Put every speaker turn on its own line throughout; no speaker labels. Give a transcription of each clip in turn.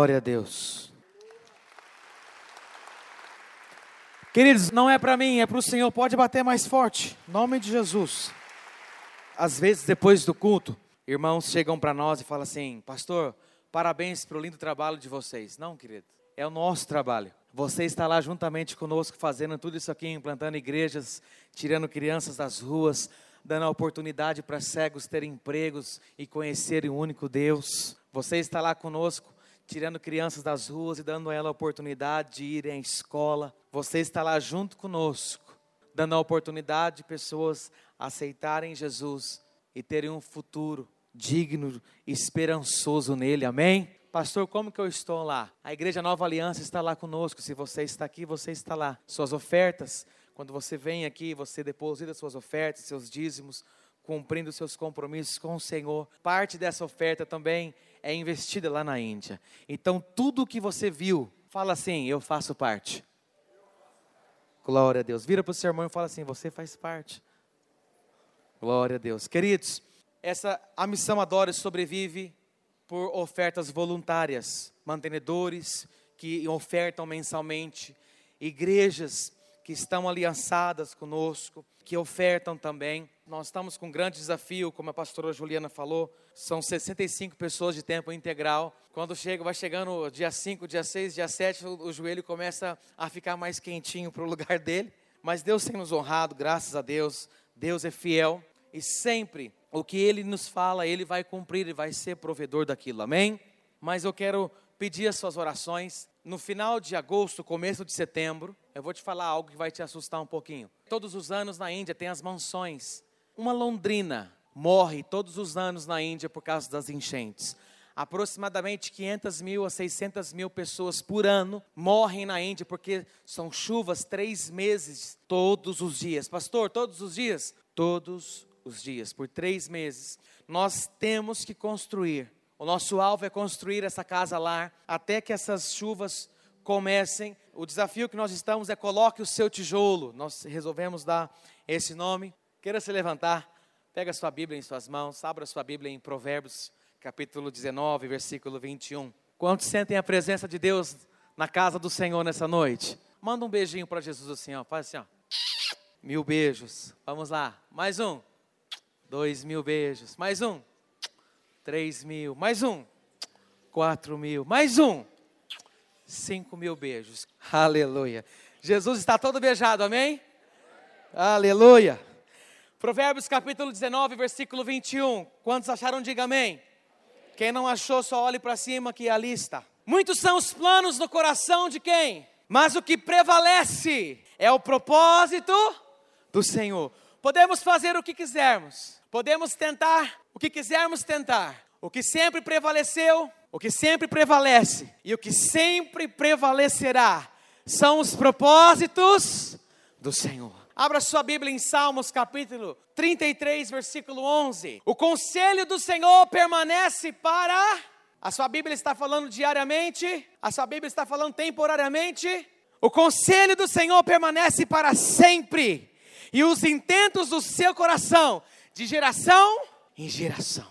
Glória a Deus. Queridos, não é para mim, é para o Senhor. Pode bater mais forte. Nome de Jesus. Às vezes, depois do culto, irmãos chegam para nós e falam assim: Pastor, parabéns pelo lindo trabalho de vocês. Não, querido, é o nosso trabalho. Você está lá juntamente conosco fazendo tudo isso aqui, implantando igrejas, tirando crianças das ruas, dando a oportunidade para cegos terem empregos e conhecerem o único Deus. Você está lá conosco, tirando crianças das ruas e dando a ela a oportunidade de irem à escola. Você está lá junto conosco, dando a oportunidade de pessoas aceitarem Jesus e terem um futuro digno e esperançoso nele. Amém? Pastor, como que eu estou lá? A Igreja Nova Aliança está lá conosco. Se você está aqui, você está lá. Suas ofertas, quando você vem aqui, você deposita suas ofertas, seus dízimos, cumprindo seus compromissos com o Senhor. Parte dessa oferta também é investida lá na Índia. Então, tudo que você viu, fala assim: eu faço parte. Glória a Deus. Vira para o seu irmão e fala assim: você faz parte. Glória a Deus. Queridos, essa a missão Adore sobrevive por ofertas voluntárias, mantenedores que ofertam mensalmente, igrejas que estão aliançadas conosco, que ofertam também. Nós estamos com um grande desafio, como a pastora Juliana falou, são 65 pessoas de tempo integral. Quando chega, vai chegando dia 5, dia 6, dia 7, o, o joelho começa a ficar mais quentinho para o lugar dele. Mas Deus tem nos honrado, graças a Deus. Deus é fiel e sempre o que ele nos fala, ele vai cumprir e vai ser provedor daquilo, amém? Mas eu quero pedir as suas orações. No final de agosto, começo de setembro, eu vou te falar algo que vai te assustar um pouquinho. Todos os anos na Índia tem as mansões. Uma londrina morre todos os anos na Índia por causa das enchentes. Aproximadamente 500 mil a 600 mil pessoas por ano morrem na Índia porque são chuvas três meses todos os dias. Pastor, todos os dias? Todos os dias, por três meses, nós temos que construir. O nosso alvo é construir essa casa lá, até que essas chuvas comecem. O desafio que nós estamos é coloque o seu tijolo. Nós resolvemos dar esse nome. Queira se levantar, pega a sua Bíblia em suas mãos, abra a sua Bíblia em Provérbios, capítulo 19, versículo 21. Quantos sentem a presença de Deus na casa do Senhor nessa noite? Manda um beijinho para Jesus assim, ó. Faz assim, ó. Mil beijos. Vamos lá. Mais um. Dois mil beijos. Mais um. Três mil. Mais um. Quatro mil. Mais um. Cinco mil beijos. Aleluia. Jesus está todo beijado, amém? Aleluia. Provérbios capítulo 19, versículo 21. Quantos acharam, diga amém. Quem não achou, só olhe para cima que é a lista. Muitos são os planos no coração de quem? Mas o que prevalece é o propósito do Senhor. Podemos fazer o que quisermos, Podemos tentar o que quisermos tentar. O que sempre prevaleceu, o que sempre prevalece e o que sempre prevalecerá são os propósitos do Senhor. Abra sua Bíblia em Salmos capítulo 33, versículo 11. O conselho do Senhor permanece para. A sua Bíblia está falando diariamente? A sua Bíblia está falando temporariamente? O conselho do Senhor permanece para sempre, e os intentos do seu coração de geração em geração.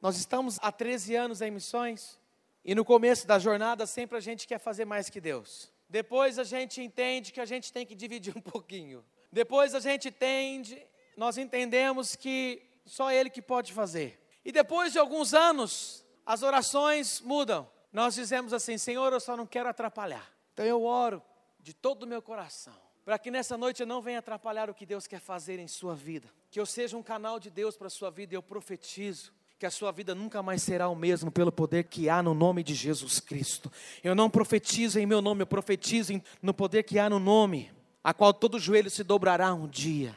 Nós estamos há 13 anos em missões e no começo da jornada sempre a gente quer fazer mais que Deus. Depois a gente entende que a gente tem que dividir um pouquinho. Depois a gente entende, nós entendemos que só Ele que pode fazer. E depois de alguns anos, as orações mudam. Nós dizemos assim: Senhor, eu só não quero atrapalhar. Então eu oro de todo o meu coração para que nessa noite eu não venha atrapalhar o que Deus quer fazer em sua vida. Que eu seja um canal de Deus para a sua vida e eu profetizo que a sua vida nunca mais será o mesmo pelo poder que há no nome de Jesus Cristo. Eu não profetizo em meu nome, eu profetizo no poder que há no nome, a qual todo joelho se dobrará um dia.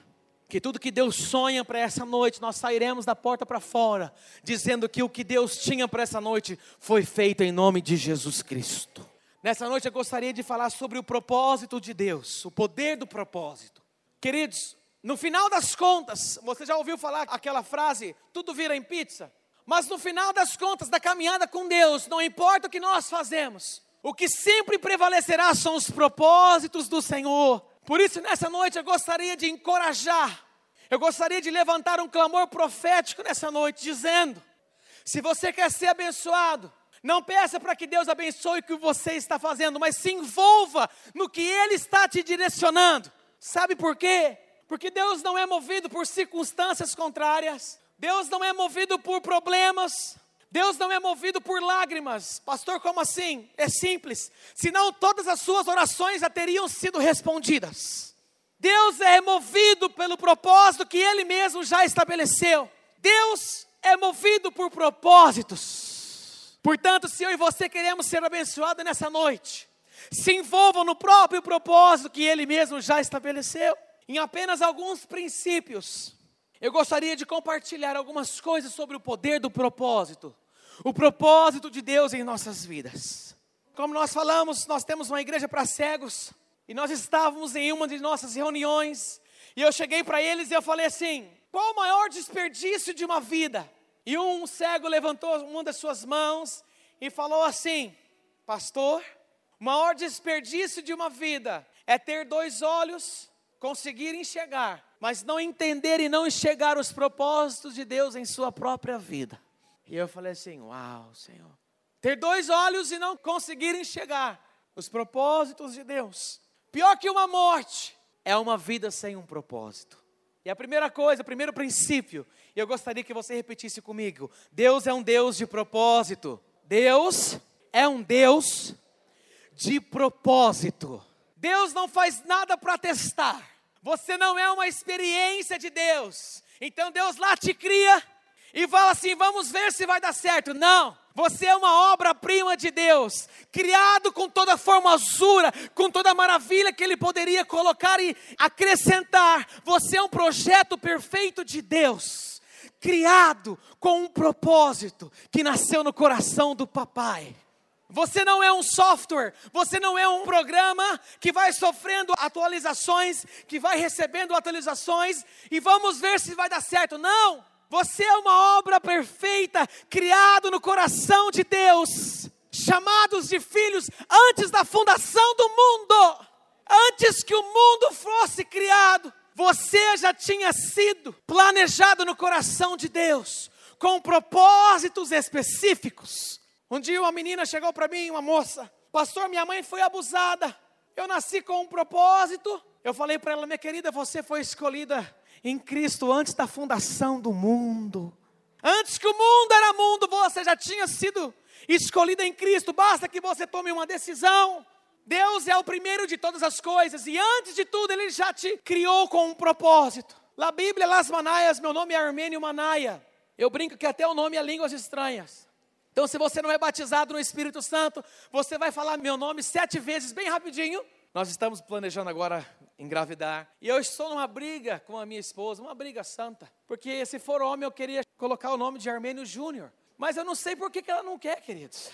Que tudo que Deus sonha para essa noite, nós sairemos da porta para fora, dizendo que o que Deus tinha para essa noite foi feito em nome de Jesus Cristo. Nessa noite eu gostaria de falar sobre o propósito de Deus, o poder do propósito. Queridos, no final das contas, você já ouviu falar aquela frase: tudo vira em pizza? Mas no final das contas, da caminhada com Deus, não importa o que nós fazemos, o que sempre prevalecerá são os propósitos do Senhor. Por isso, nessa noite, eu gostaria de encorajar, eu gostaria de levantar um clamor profético nessa noite, dizendo: se você quer ser abençoado, Não peça para que Deus abençoe o que você está fazendo, mas se envolva no que Ele está te direcionando. Sabe por quê? Porque Deus não é movido por circunstâncias contrárias, Deus não é movido por problemas, Deus não é movido por lágrimas. Pastor, como assim? É simples. Senão todas as suas orações já teriam sido respondidas. Deus é movido pelo propósito que Ele mesmo já estabeleceu. Deus é movido por propósitos. Portanto, se eu e você queremos ser abençoados nessa noite, se envolvam no próprio propósito que Ele mesmo já estabeleceu. Em apenas alguns princípios, eu gostaria de compartilhar algumas coisas sobre o poder do propósito, o propósito de Deus em nossas vidas. Como nós falamos, nós temos uma igreja para cegos, e nós estávamos em uma de nossas reuniões, e eu cheguei para eles e eu falei assim: qual o maior desperdício de uma vida? E um cego levantou uma das suas mãos e falou assim: Pastor, o maior desperdício de uma vida é ter dois olhos, conseguir enxergar, mas não entender e não enxergar os propósitos de Deus em sua própria vida. E eu falei assim: Uau, Senhor. Ter dois olhos e não conseguir enxergar os propósitos de Deus. Pior que uma morte é uma vida sem um propósito. E a primeira coisa, o primeiro princípio, e eu gostaria que você repetisse comigo: Deus é um Deus de propósito. Deus é um Deus de propósito. Deus não faz nada para testar. Você não é uma experiência de Deus. Então Deus lá te cria e fala assim: vamos ver se vai dar certo. Não. Você é uma obra-prima de Deus, criado com toda a formosura, com toda a maravilha que Ele poderia colocar e acrescentar. Você é um projeto perfeito de Deus, criado com um propósito que nasceu no coração do Papai. Você não é um software, você não é um programa que vai sofrendo atualizações, que vai recebendo atualizações e vamos ver se vai dar certo. Não! Você é uma obra perfeita, criado no coração de Deus, chamados de filhos antes da fundação do mundo, antes que o mundo fosse criado. Você já tinha sido planejado no coração de Deus, com propósitos específicos. Um dia uma menina chegou para mim, uma moça, pastor, minha mãe foi abusada. Eu nasci com um propósito. Eu falei para ela, minha querida, você foi escolhida em Cristo antes da fundação do mundo. Antes que o mundo era mundo, você já tinha sido escolhida em Cristo. Basta que você tome uma decisão. Deus é o primeiro de todas as coisas e antes de tudo ele já te criou com um propósito. Na Bíblia, Las Manaias, meu nome é Armênio Manaia. Eu brinco que até o nome é línguas estranhas. Então, se você não é batizado no Espírito Santo, você vai falar meu nome sete vezes, bem rapidinho. Nós estamos planejando agora engravidar. E eu estou numa briga com a minha esposa, uma briga santa. Porque se for homem, eu queria colocar o nome de Armênio Júnior. Mas eu não sei por que, que ela não quer, queridos.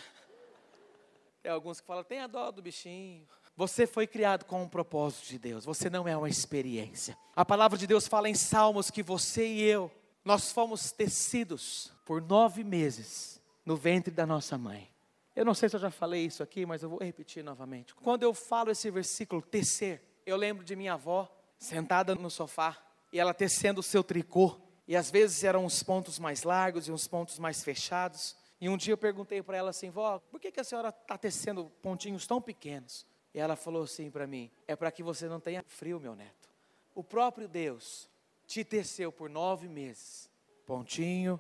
Tem alguns que falam, a dó do bichinho. Você foi criado com um propósito de Deus, você não é uma experiência. A palavra de Deus fala em Salmos que você e eu, nós fomos tecidos por nove meses no ventre da nossa mãe. Eu não sei se eu já falei isso aqui, mas eu vou repetir novamente. Quando eu falo esse versículo, tecer, eu lembro de minha avó sentada no sofá e ela tecendo o seu tricô. E às vezes eram uns pontos mais largos e uns pontos mais fechados. E um dia eu perguntei para ela assim, vó, por que, que a senhora está tecendo pontinhos tão pequenos? E ela falou assim para mim: é para que você não tenha frio, meu neto. O próprio Deus te teceu por nove meses, pontinho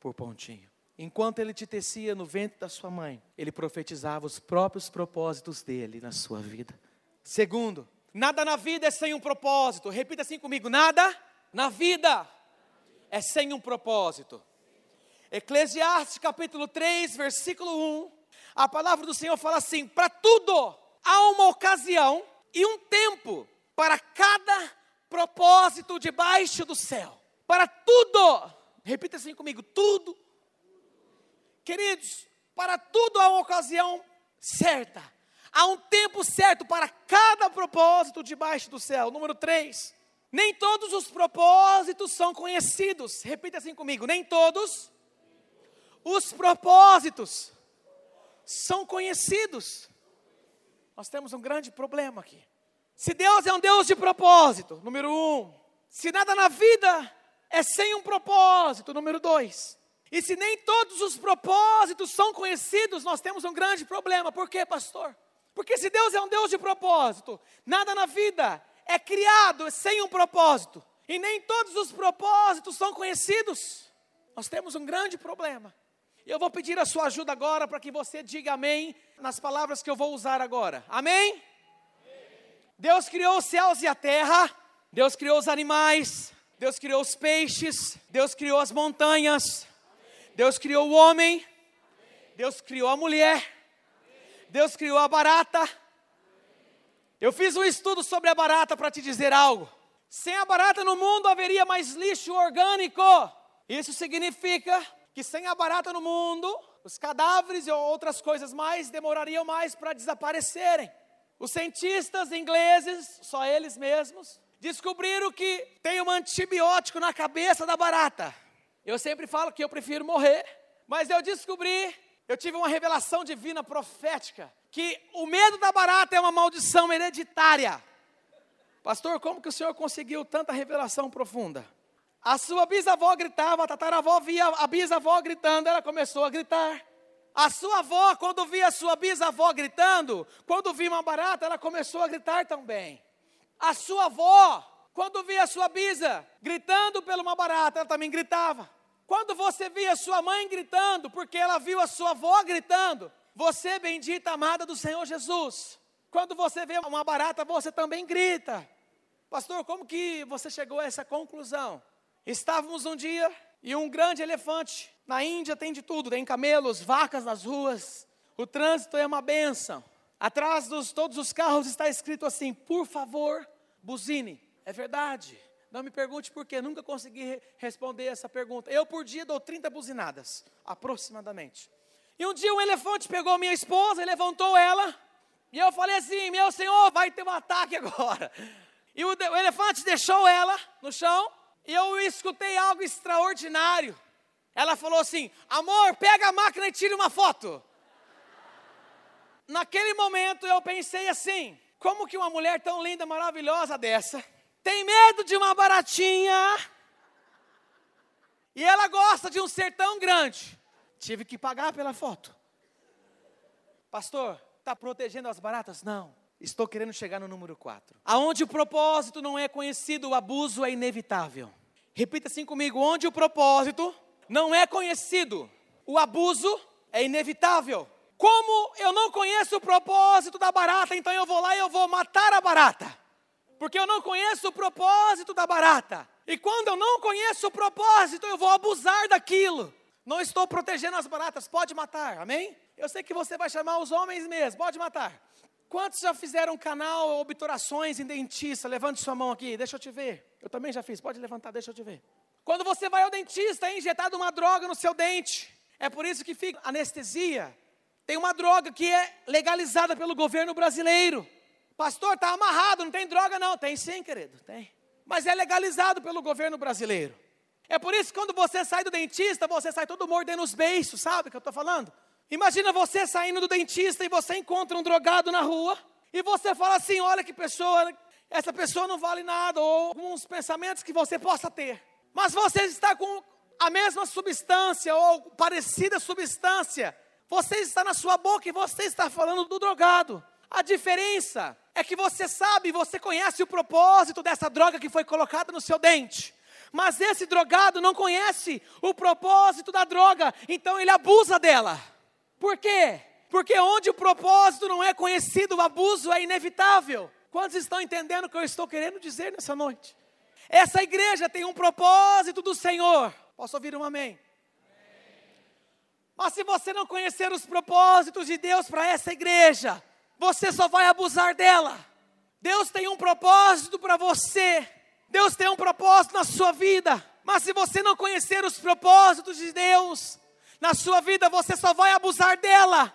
por pontinho. Enquanto ele te tecia no ventre da sua mãe, ele profetizava os próprios propósitos dele na sua vida. Segundo, Nada na vida é sem um propósito. Repita assim comigo: nada na vida é sem um propósito. Eclesiastes capítulo 3, versículo 1. A palavra do Senhor fala assim: para tudo há uma ocasião e um tempo para cada propósito debaixo do céu. Para tudo, repita assim comigo: tudo. Queridos, para tudo há uma ocasião certa Há um tempo certo para cada propósito debaixo do céu. Número 3. Nem todos os propósitos são conhecidos. Repita assim comigo: nem todos os propósitos são conhecidos. Nós temos um grande problema aqui. Se Deus é um Deus de propósito, número um. Se nada na vida é sem um propósito, número dois. E se nem todos os propósitos são conhecidos, nós temos um grande problema. Por quê, pastor? Porque se Deus é um Deus de propósito, nada na vida é criado sem um propósito. E nem todos os propósitos são conhecidos. Nós temos um grande problema. Eu vou pedir a sua ajuda agora para que você diga amém nas palavras que eu vou usar agora. Amém? Deus criou os céus e a terra, Deus criou os animais, Deus criou os peixes, Deus criou as montanhas, Deus criou o homem, Deus criou a mulher, Deus criou a barata. Eu fiz um estudo sobre a barata para te dizer algo. Sem a barata no mundo haveria mais lixo orgânico. Isso significa que sem a barata no mundo, os cadáveres e outras coisas mais demorariam mais para desaparecerem. Os cientistas ingleses, só eles mesmos, descobriram que tem um antibiótico na cabeça da barata. Eu sempre falo que eu prefiro morrer, mas eu descobri, eu tive uma revelação divina profética, que o medo da barata é uma maldição hereditária. Pastor, como que o senhor conseguiu tanta revelação profunda? A sua bisavó gritava, a tataravó via a bisavó gritando, ela começou a gritar. A sua avó, quando via a sua bisavó gritando, quando via uma barata, ela começou a gritar também. A sua avó, quando via a sua bisa gritando pela uma barata, ela também gritava. Quando você via sua mãe gritando, porque ela viu a sua avó gritando, você, bendita amada do Senhor Jesus, quando você vê uma barata, você também grita. Pastor, como que você chegou a essa conclusão? Estávamos um dia e um grande elefante, na Índia tem de tudo, tem camelos, vacas nas ruas, o trânsito é uma benção. Atrás de todos os carros está escrito assim: por favor, buzine. É verdade. Não me pergunte por quê, nunca consegui responder essa pergunta. Eu por dia dou 30 buzinadas, aproximadamente. E um dia um elefante pegou minha esposa levantou ela. E eu falei assim: Meu senhor, vai ter um ataque agora. E o, o elefante deixou ela no chão. Eu escutei algo extraordinário. Ela falou assim: Amor, pega a máquina e tire uma foto. Naquele momento eu pensei assim: como que uma mulher tão linda, maravilhosa dessa, tem medo de uma baratinha, e ela gosta de um ser tão grande? Tive que pagar pela foto. Pastor, está protegendo as baratas? Não. Estou querendo chegar no número 4. Aonde o propósito não é conhecido, o abuso é inevitável. Repita assim comigo: onde o propósito não é conhecido, o abuso é inevitável. Como eu não conheço o propósito da barata, então eu vou lá e eu vou matar a barata. Porque eu não conheço o propósito da barata. E quando eu não conheço o propósito, eu vou abusar daquilo. Não estou protegendo as baratas, pode matar, amém? Eu sei que você vai chamar os homens mesmo, pode matar. Quantos já fizeram canal obturações em dentista? Levante sua mão aqui, deixa eu te ver. Eu também já fiz, pode levantar, deixa eu te ver. Quando você vai ao dentista, é injetado uma droga no seu dente. É por isso que fica anestesia, tem uma droga que é legalizada pelo governo brasileiro. Pastor, está amarrado, não tem droga não. Tem sim, querido, tem. Mas é legalizado pelo governo brasileiro. É por isso que quando você sai do dentista, você sai todo mordendo os beiços, sabe o que eu estou falando? Imagina você saindo do dentista e você encontra um drogado na rua e você fala assim: olha que pessoa, essa pessoa não vale nada, ou alguns pensamentos que você possa ter. Mas você está com a mesma substância ou parecida substância você está na sua boca e você está falando do drogado. A diferença é que você sabe, você conhece o propósito dessa droga que foi colocada no seu dente. Mas esse drogado não conhece o propósito da droga, então ele abusa dela. Por quê? Porque onde o propósito não é conhecido, o abuso é inevitável. Quantos estão entendendo o que eu estou querendo dizer nessa noite? Essa igreja tem um propósito do Senhor. Posso ouvir um amém? Mas se você não conhecer os propósitos de Deus para essa igreja, você só vai abusar dela. Deus tem um propósito para você. Deus tem um propósito na sua vida. Mas se você não conhecer os propósitos de Deus na sua vida, você só vai abusar dela.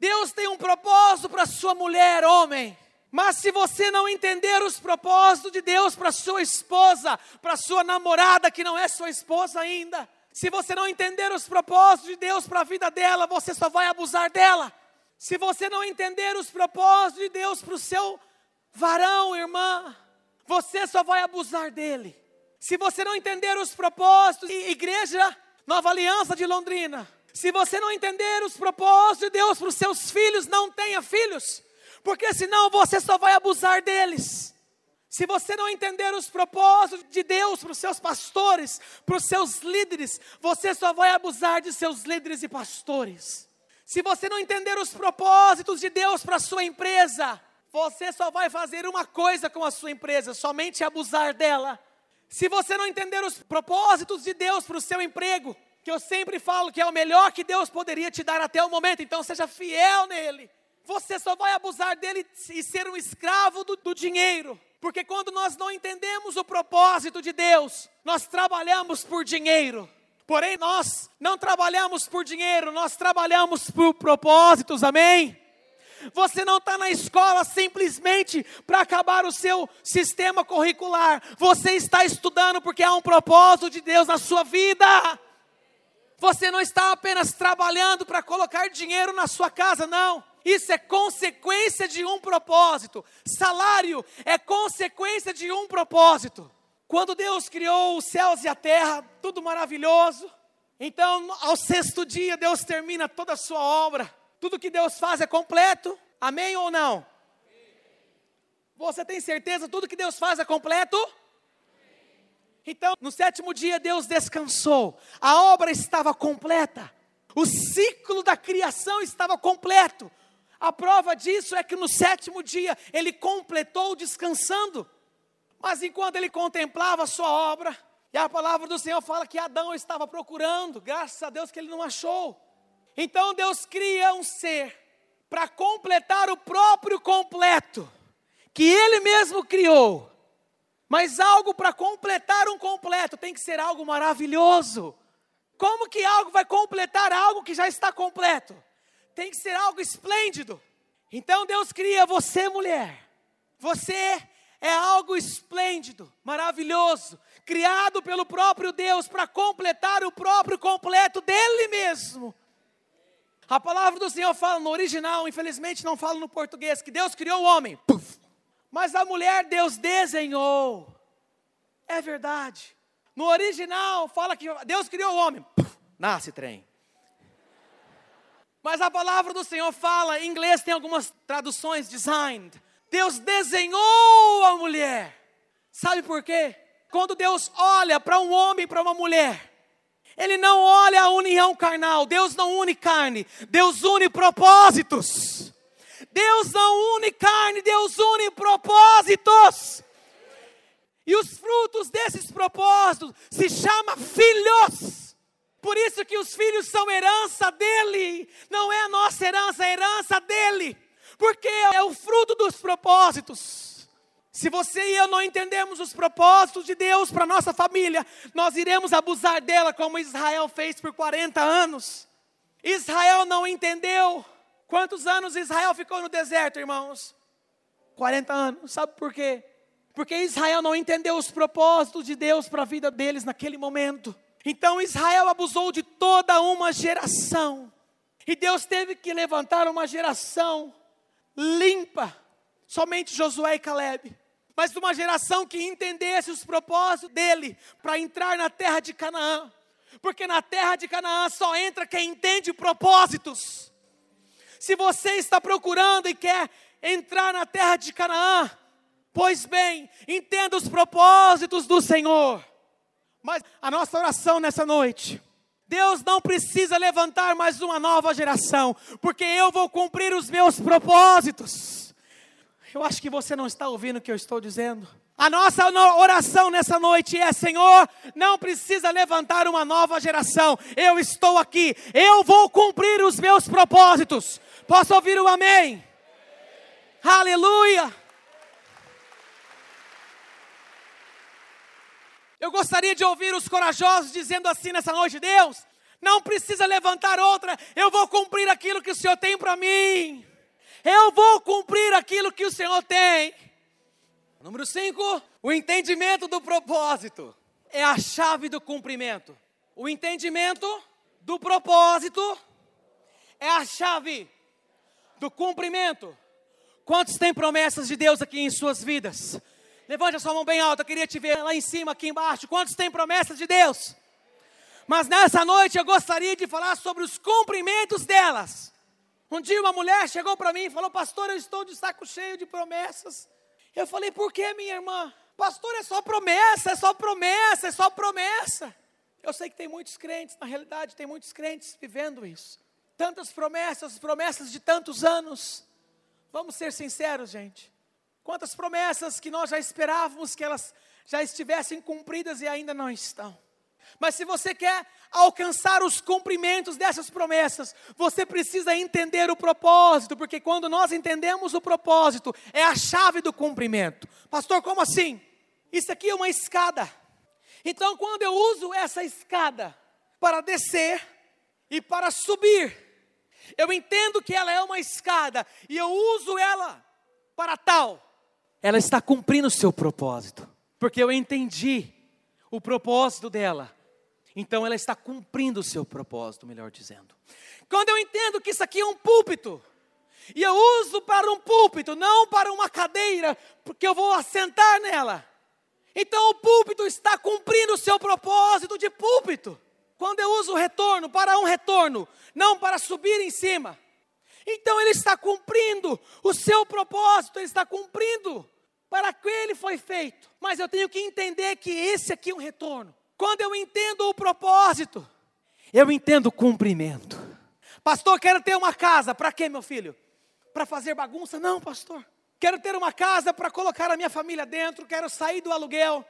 Deus tem um propósito para sua mulher, homem. Mas se você não entender os propósitos de Deus para sua esposa, para sua namorada que não é sua esposa ainda, se você não entender os propósitos de Deus para a vida dela, você só vai abusar dela. Se você não entender os propósitos de Deus para o seu varão, irmã, você só vai abusar dele. Se você não entender os propósitos, igreja, Nova Aliança de Londrina. Se você não entender os propósitos de Deus para os seus filhos, não tenha filhos, porque senão você só vai abusar deles. Se você não entender os propósitos de Deus para os seus pastores, para os seus líderes, você só vai abusar de seus líderes e pastores. Se você não entender os propósitos de Deus para a sua empresa, você só vai fazer uma coisa com a sua empresa, somente abusar dela. Se você não entender os propósitos de Deus para o seu emprego, que eu sempre falo que é o melhor que Deus poderia te dar até o momento, então seja fiel nele. Você só vai abusar dele e ser um escravo do, do dinheiro. Porque quando nós não entendemos o propósito de Deus, nós trabalhamos por dinheiro. Porém, nós não trabalhamos por dinheiro, nós trabalhamos por propósitos, amém? Você não está na escola simplesmente para acabar o seu sistema curricular. Você está estudando porque há um propósito de Deus na sua vida. Você não está apenas trabalhando para colocar dinheiro na sua casa, não. Isso é consequência de um propósito. Salário é consequência de um propósito. Quando Deus criou os céus e a terra, tudo maravilhoso. Então, ao sexto dia, Deus termina toda a sua obra. Tudo que Deus faz é completo. Amém ou não? Você tem certeza tudo que Deus faz é completo? Então, no sétimo dia, Deus descansou. A obra estava completa. O ciclo da criação estava completo. A prova disso é que no sétimo dia ele completou descansando. Mas enquanto ele contemplava a sua obra, e a palavra do Senhor fala que Adão estava procurando, graças a Deus que ele não achou. Então Deus cria um ser para completar o próprio completo, que Ele mesmo criou. Mas algo para completar um completo tem que ser algo maravilhoso. Como que algo vai completar algo que já está completo? Tem que ser algo esplêndido. Então Deus cria você, mulher. Você é algo esplêndido, maravilhoso, criado pelo próprio Deus para completar o próprio completo dele mesmo. A palavra do Senhor fala no original, infelizmente não fala no português, que Deus criou o homem. Puf. Mas a mulher Deus desenhou. É verdade. No original fala que Deus criou o homem. Nasce trem. Mas a palavra do Senhor fala, em inglês tem algumas traduções, designed. Deus desenhou a mulher. Sabe por quê? Quando Deus olha para um homem e para uma mulher, ele não olha a união carnal. Deus não une carne. Deus une propósitos. Deus não une carne, Deus une propósitos. E os frutos desses propósitos se chama filhos. Por isso que os filhos são herança dele, não é a nossa herança, é a herança dele. Porque é o fruto dos propósitos. Se você e eu não entendemos os propósitos de Deus para nossa família, nós iremos abusar dela como Israel fez por 40 anos. Israel não entendeu. Quantos anos Israel ficou no deserto, irmãos? 40 anos. Sabe por quê? Porque Israel não entendeu os propósitos de Deus para a vida deles naquele momento. Então Israel abusou de toda uma geração. E Deus teve que levantar uma geração limpa. Somente Josué e Caleb mas de uma geração que entendesse os propósitos dele para entrar na terra de Canaã. Porque na terra de Canaã só entra quem entende propósitos. Se você está procurando e quer entrar na terra de Canaã, pois bem, entenda os propósitos do Senhor. Mas a nossa oração nessa noite, Deus não precisa levantar mais uma nova geração, porque eu vou cumprir os meus propósitos. Eu acho que você não está ouvindo o que eu estou dizendo. A nossa oração nessa noite é: Senhor, não precisa levantar uma nova geração. Eu estou aqui, eu vou cumprir os meus propósitos. Posso ouvir o amém? Aleluia! Eu gostaria de ouvir os corajosos dizendo assim nessa noite: Deus, não precisa levantar outra, eu vou cumprir aquilo que o Senhor tem para mim eu vou cumprir aquilo que o Senhor tem. Número 5, o entendimento do propósito é a chave do cumprimento. O entendimento do propósito é a chave do cumprimento. Quantos têm promessas de Deus aqui em suas vidas? Levante a sua mão bem alta, eu queria te ver lá em cima, aqui embaixo. Quantos têm promessas de Deus? Mas nessa noite eu gostaria de falar sobre os cumprimentos delas. Um dia uma mulher chegou para mim e falou: Pastor, eu estou de saco cheio de promessas. Eu falei: Por que, minha irmã? Pastor, é só promessa, é só promessa, é só promessa. Eu sei que tem muitos crentes, na realidade, tem muitos crentes vivendo isso. Tantas promessas, promessas de tantos anos. Vamos ser sinceros, gente. Quantas promessas que nós já esperávamos que elas já estivessem cumpridas e ainda não estão. Mas se você quer alcançar os cumprimentos dessas promessas, você precisa entender o propósito, porque quando nós entendemos o propósito, é a chave do cumprimento. Pastor, como assim? Isso aqui é uma escada. Então, quando eu uso essa escada para descer e para subir, eu entendo que ela é uma escada e eu uso ela para tal. Ela está cumprindo o seu propósito, porque eu entendi o propósito dela. Então ela está cumprindo o seu propósito, melhor dizendo. Quando eu entendo que isso aqui é um púlpito, e eu uso para um púlpito, não para uma cadeira, porque eu vou assentar nela. Então o púlpito está cumprindo o seu propósito de púlpito. Quando eu uso o retorno para um retorno, não para subir em cima. Então ele está cumprindo o seu propósito, ele está cumprindo para que ele foi feito. Mas eu tenho que entender que esse aqui é um retorno. Quando eu entendo o propósito, eu entendo o cumprimento. Pastor, quero ter uma casa, para quê, meu filho? Para fazer bagunça? Não, pastor. Quero ter uma casa para colocar a minha família dentro, quero sair do aluguel,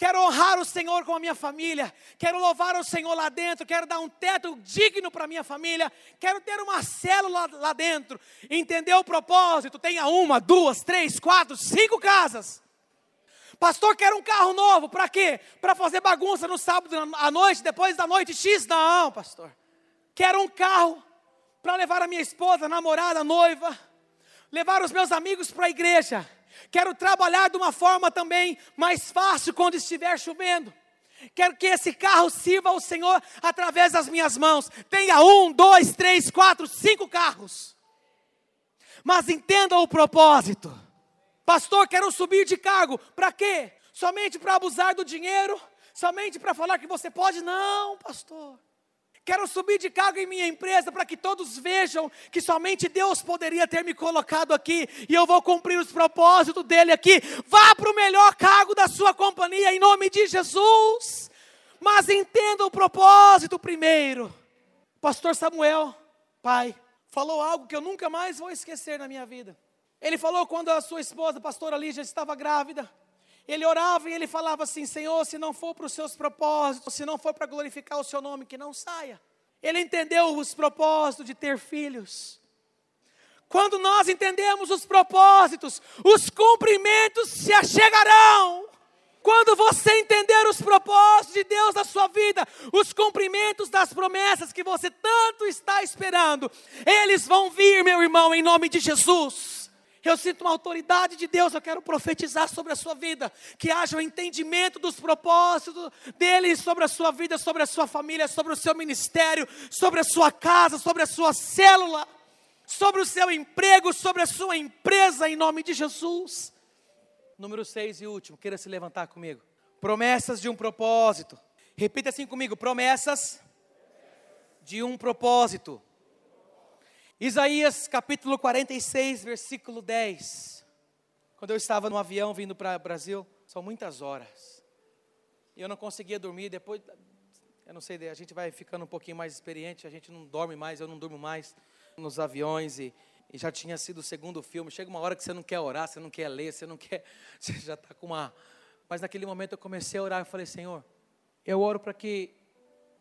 quero honrar o Senhor com a minha família, quero louvar o Senhor lá dentro, quero dar um teto digno para a minha família, quero ter uma célula lá dentro, entender o propósito, tenha uma, duas, três, quatro, cinco casas. Pastor, quero um carro novo, para quê? Para fazer bagunça no sábado à noite, depois da noite X? Não, pastor. Quero um carro para levar a minha esposa, namorada, noiva, levar os meus amigos para a igreja. Quero trabalhar de uma forma também mais fácil quando estiver chovendo. Quero que esse carro sirva ao Senhor através das minhas mãos. Tenha um, dois, três, quatro, cinco carros. Mas entenda o propósito. Pastor, quero subir de cargo. Para quê? Somente para abusar do dinheiro? Somente para falar que você pode? Não, pastor. Quero subir de cargo em minha empresa para que todos vejam que somente Deus poderia ter me colocado aqui e eu vou cumprir os propósitos dele aqui. Vá para o melhor cargo da sua companhia em nome de Jesus. Mas entenda o propósito primeiro. Pastor Samuel, pai, falou algo que eu nunca mais vou esquecer na minha vida. Ele falou quando a sua esposa, a pastora Lígia, estava grávida. Ele orava e ele falava assim: Senhor, se não for para os seus propósitos, se não for para glorificar o seu nome, que não saia. Ele entendeu os propósitos de ter filhos. Quando nós entendemos os propósitos, os cumprimentos se achegarão. Quando você entender os propósitos de Deus na sua vida, os cumprimentos das promessas que você tanto está esperando, eles vão vir, meu irmão, em nome de Jesus. Eu sinto uma autoridade de Deus, eu quero profetizar sobre a sua vida, que haja o um entendimento dos propósitos dele sobre a sua vida, sobre a sua família, sobre o seu ministério, sobre a sua casa, sobre a sua célula, sobre o seu emprego, sobre a sua empresa, em nome de Jesus. Número 6 e último, queira se levantar comigo. Promessas de um propósito. Repita assim comigo: promessas de um propósito. Isaías capítulo 46, versículo 10. Quando eu estava no avião vindo para o Brasil, são muitas horas. E eu não conseguia dormir. Depois, eu não sei, a gente vai ficando um pouquinho mais experiente, a gente não dorme mais, eu não durmo mais nos aviões. E, e já tinha sido o segundo filme. Chega uma hora que você não quer orar, você não quer ler, você não quer. Você já está com uma. Mas naquele momento eu comecei a orar e falei: Senhor, eu oro para que,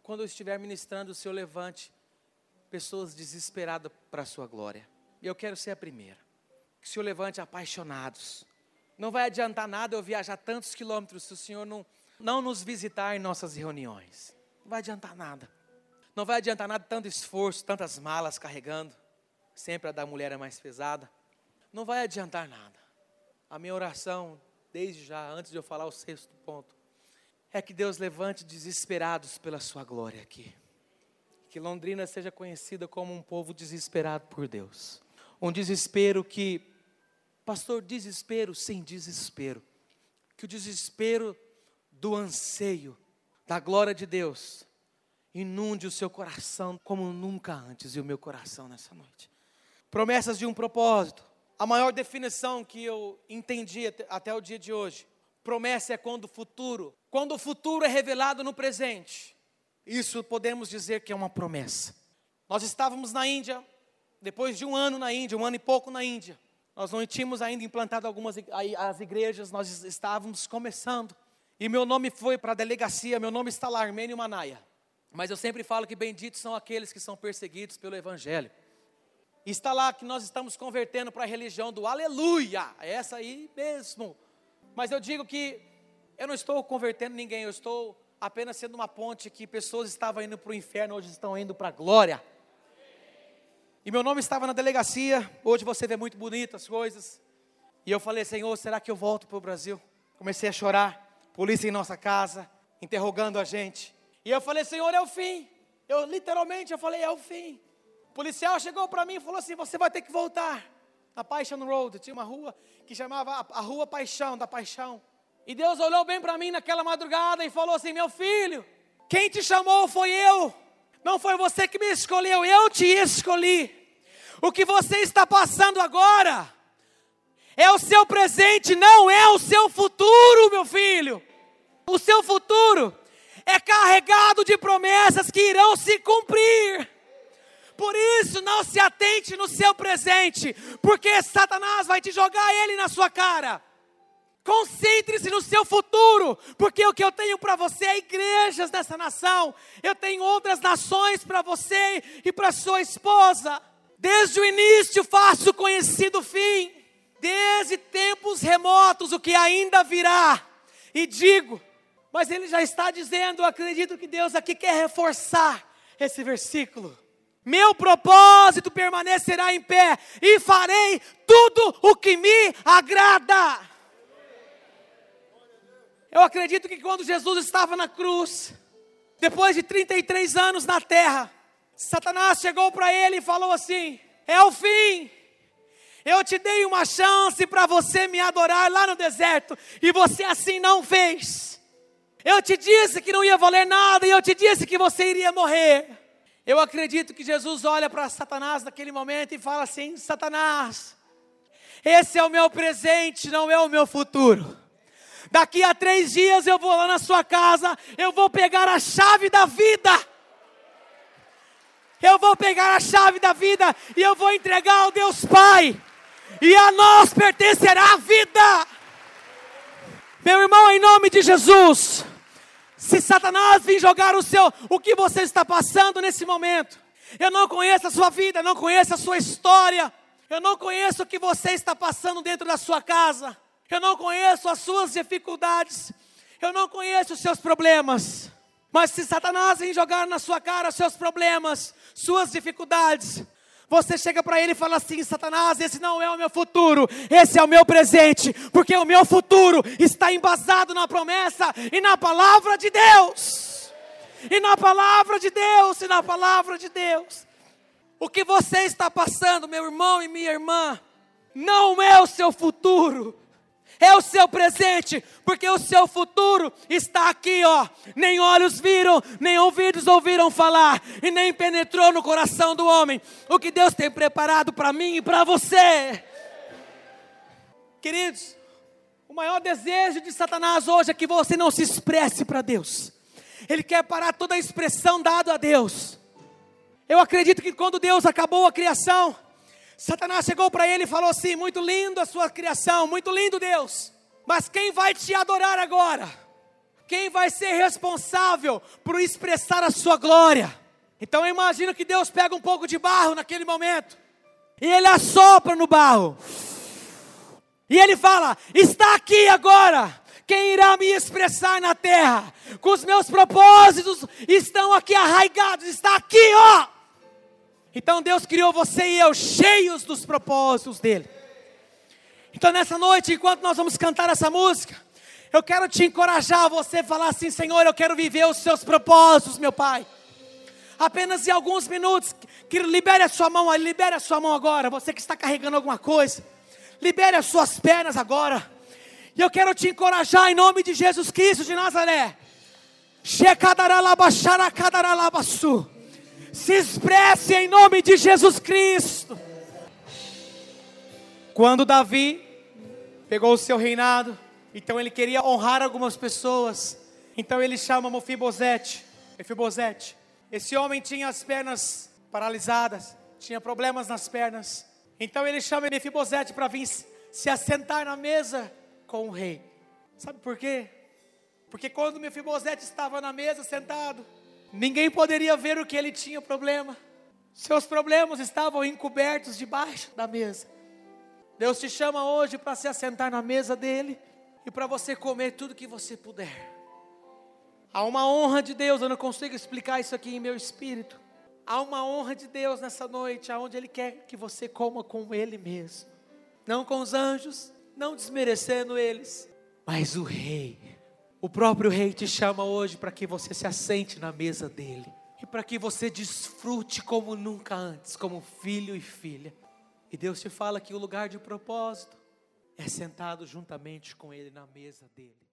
quando eu estiver ministrando, o Senhor levante pessoas desesperadas para a sua glória. E eu quero ser a primeira. Que o Senhor levante apaixonados. Não vai adiantar nada eu viajar tantos quilômetros se o Senhor não, não nos visitar em nossas reuniões. Não vai adiantar nada. Não vai adiantar nada tanto esforço, tantas malas carregando. Sempre a da mulher é mais pesada. Não vai adiantar nada. A minha oração, desde já, antes de eu falar o sexto ponto, é que Deus levante desesperados pela sua glória aqui que Londrina seja conhecida como um povo desesperado por Deus. Um desespero que, pastor, desespero sem desespero. Que o desespero do anseio da glória de Deus inunde o seu coração como nunca antes e o meu coração nessa noite. Promessas de um propósito. A maior definição que eu entendi até o dia de hoje. Promessa é quando o futuro, quando o futuro é revelado no presente. Isso podemos dizer que é uma promessa. Nós estávamos na Índia, depois de um ano na Índia, um ano e pouco na Índia. Nós não tínhamos ainda implantado algumas as igrejas, nós estávamos começando. E meu nome foi para a delegacia, meu nome está lá, Armênio Manaia. Mas eu sempre falo que benditos são aqueles que são perseguidos pelo Evangelho. Está lá que nós estamos convertendo para a religião do aleluia, é essa aí mesmo. Mas eu digo que eu não estou convertendo ninguém, eu estou apenas sendo uma ponte que pessoas estavam indo para o inferno, hoje estão indo para a glória. E meu nome estava na delegacia, hoje você vê muito bonitas coisas. E eu falei, Senhor, será que eu volto para o Brasil? Comecei a chorar, polícia em nossa casa, interrogando a gente. E eu falei, Senhor, é o fim. Eu literalmente eu falei, é o fim. O policial chegou para mim e falou assim: você vai ter que voltar. Na Paixão Road, tinha uma rua que chamava a Rua Paixão, da Paixão. E Deus olhou bem para mim naquela madrugada e falou assim: Meu filho, quem te chamou foi eu, não foi você que me escolheu, eu te escolhi. O que você está passando agora é o seu presente, não é o seu futuro, meu filho. O seu futuro é carregado de promessas que irão se cumprir. Por isso, não se atente no seu presente, porque Satanás vai te jogar ele na sua cara. Concentre-se no seu futuro, porque o que eu tenho para você é igrejas dessa nação, eu tenho outras nações para você e para sua esposa. Desde o início faço conhecido o fim, desde tempos remotos o que ainda virá, e digo: mas ele já está dizendo, acredito que Deus aqui quer reforçar esse versículo. Meu propósito permanecerá em pé e farei tudo o que me agrada. Eu acredito que quando Jesus estava na cruz, depois de 33 anos na terra, Satanás chegou para ele e falou assim: É o fim. Eu te dei uma chance para você me adorar lá no deserto e você assim não fez. Eu te disse que não ia valer nada e eu te disse que você iria morrer. Eu acredito que Jesus olha para Satanás naquele momento e fala assim: Satanás, esse é o meu presente, não é o meu futuro. Daqui a três dias eu vou lá na sua casa, eu vou pegar a chave da vida. Eu vou pegar a chave da vida e eu vou entregar ao Deus Pai, e a nós pertencerá a vida. Meu irmão, em nome de Jesus, se Satanás vir jogar o seu, o que você está passando nesse momento, eu não conheço a sua vida, não conheço a sua história, eu não conheço o que você está passando dentro da sua casa, eu não conheço as suas dificuldades, eu não conheço os seus problemas. Mas se Satanás vir jogar na sua cara seus problemas, suas dificuldades, você chega para ele e fala assim: Satanás, esse não é o meu futuro, esse é o meu presente, porque o meu futuro está embasado na promessa e na palavra de Deus. E na palavra de Deus, e na palavra de Deus. O que você está passando, meu irmão e minha irmã, não é o seu futuro, é o seu presente, porque o seu futuro está aqui, ó. Nem olhos viram, nem ouvidos ouviram falar, e nem penetrou no coração do homem o que Deus tem preparado para mim e para você. Queridos, o maior desejo de Satanás hoje é que você não se expresse para Deus. Ele quer parar toda a expressão dada a Deus. Eu acredito que quando Deus acabou a criação, Satanás chegou para ele e falou assim: Muito lindo a sua criação, muito lindo Deus, mas quem vai te adorar agora? Quem vai ser responsável por expressar a sua glória? Então eu imagino que Deus pega um pouco de barro naquele momento e ele assopra no barro. E ele fala: Está aqui agora quem irá me expressar na terra, com os meus propósitos estão aqui arraigados, está aqui, ó. Então Deus criou você e eu cheios dos propósitos dele. Então nessa noite, enquanto nós vamos cantar essa música, eu quero te encorajar a você falar assim: Senhor, eu quero viver os seus propósitos, meu Pai. Apenas em alguns minutos, que libere a sua mão, libere a sua mão agora. Você que está carregando alguma coisa, libere as suas pernas agora. E eu quero te encorajar em nome de Jesus Cristo de Nazaré. Se expresse em nome de Jesus Cristo. Quando Davi pegou o seu reinado, então ele queria honrar algumas pessoas. Então ele chama Mefibosete. Mefibosete. Esse homem tinha as pernas paralisadas, tinha problemas nas pernas. Então ele chama Mefibosete para vir se assentar na mesa com o rei. Sabe por quê? Porque quando Mefibosete estava na mesa sentado, ninguém poderia ver o que ele tinha problema. Seus problemas estavam encobertos debaixo da mesa. Deus te chama hoje para se assentar na mesa dele e para você comer tudo que você puder. Há uma honra de Deus, eu não consigo explicar isso aqui em meu espírito. Há uma honra de Deus nessa noite, aonde Ele quer que você coma com Ele mesmo, não com os anjos, não desmerecendo eles, mas o Rei. O próprio Rei te chama hoje para que você se assente na mesa dele e para que você desfrute como nunca antes, como filho e filha. E Deus te fala que o lugar de propósito é sentado juntamente com Ele na mesa dele.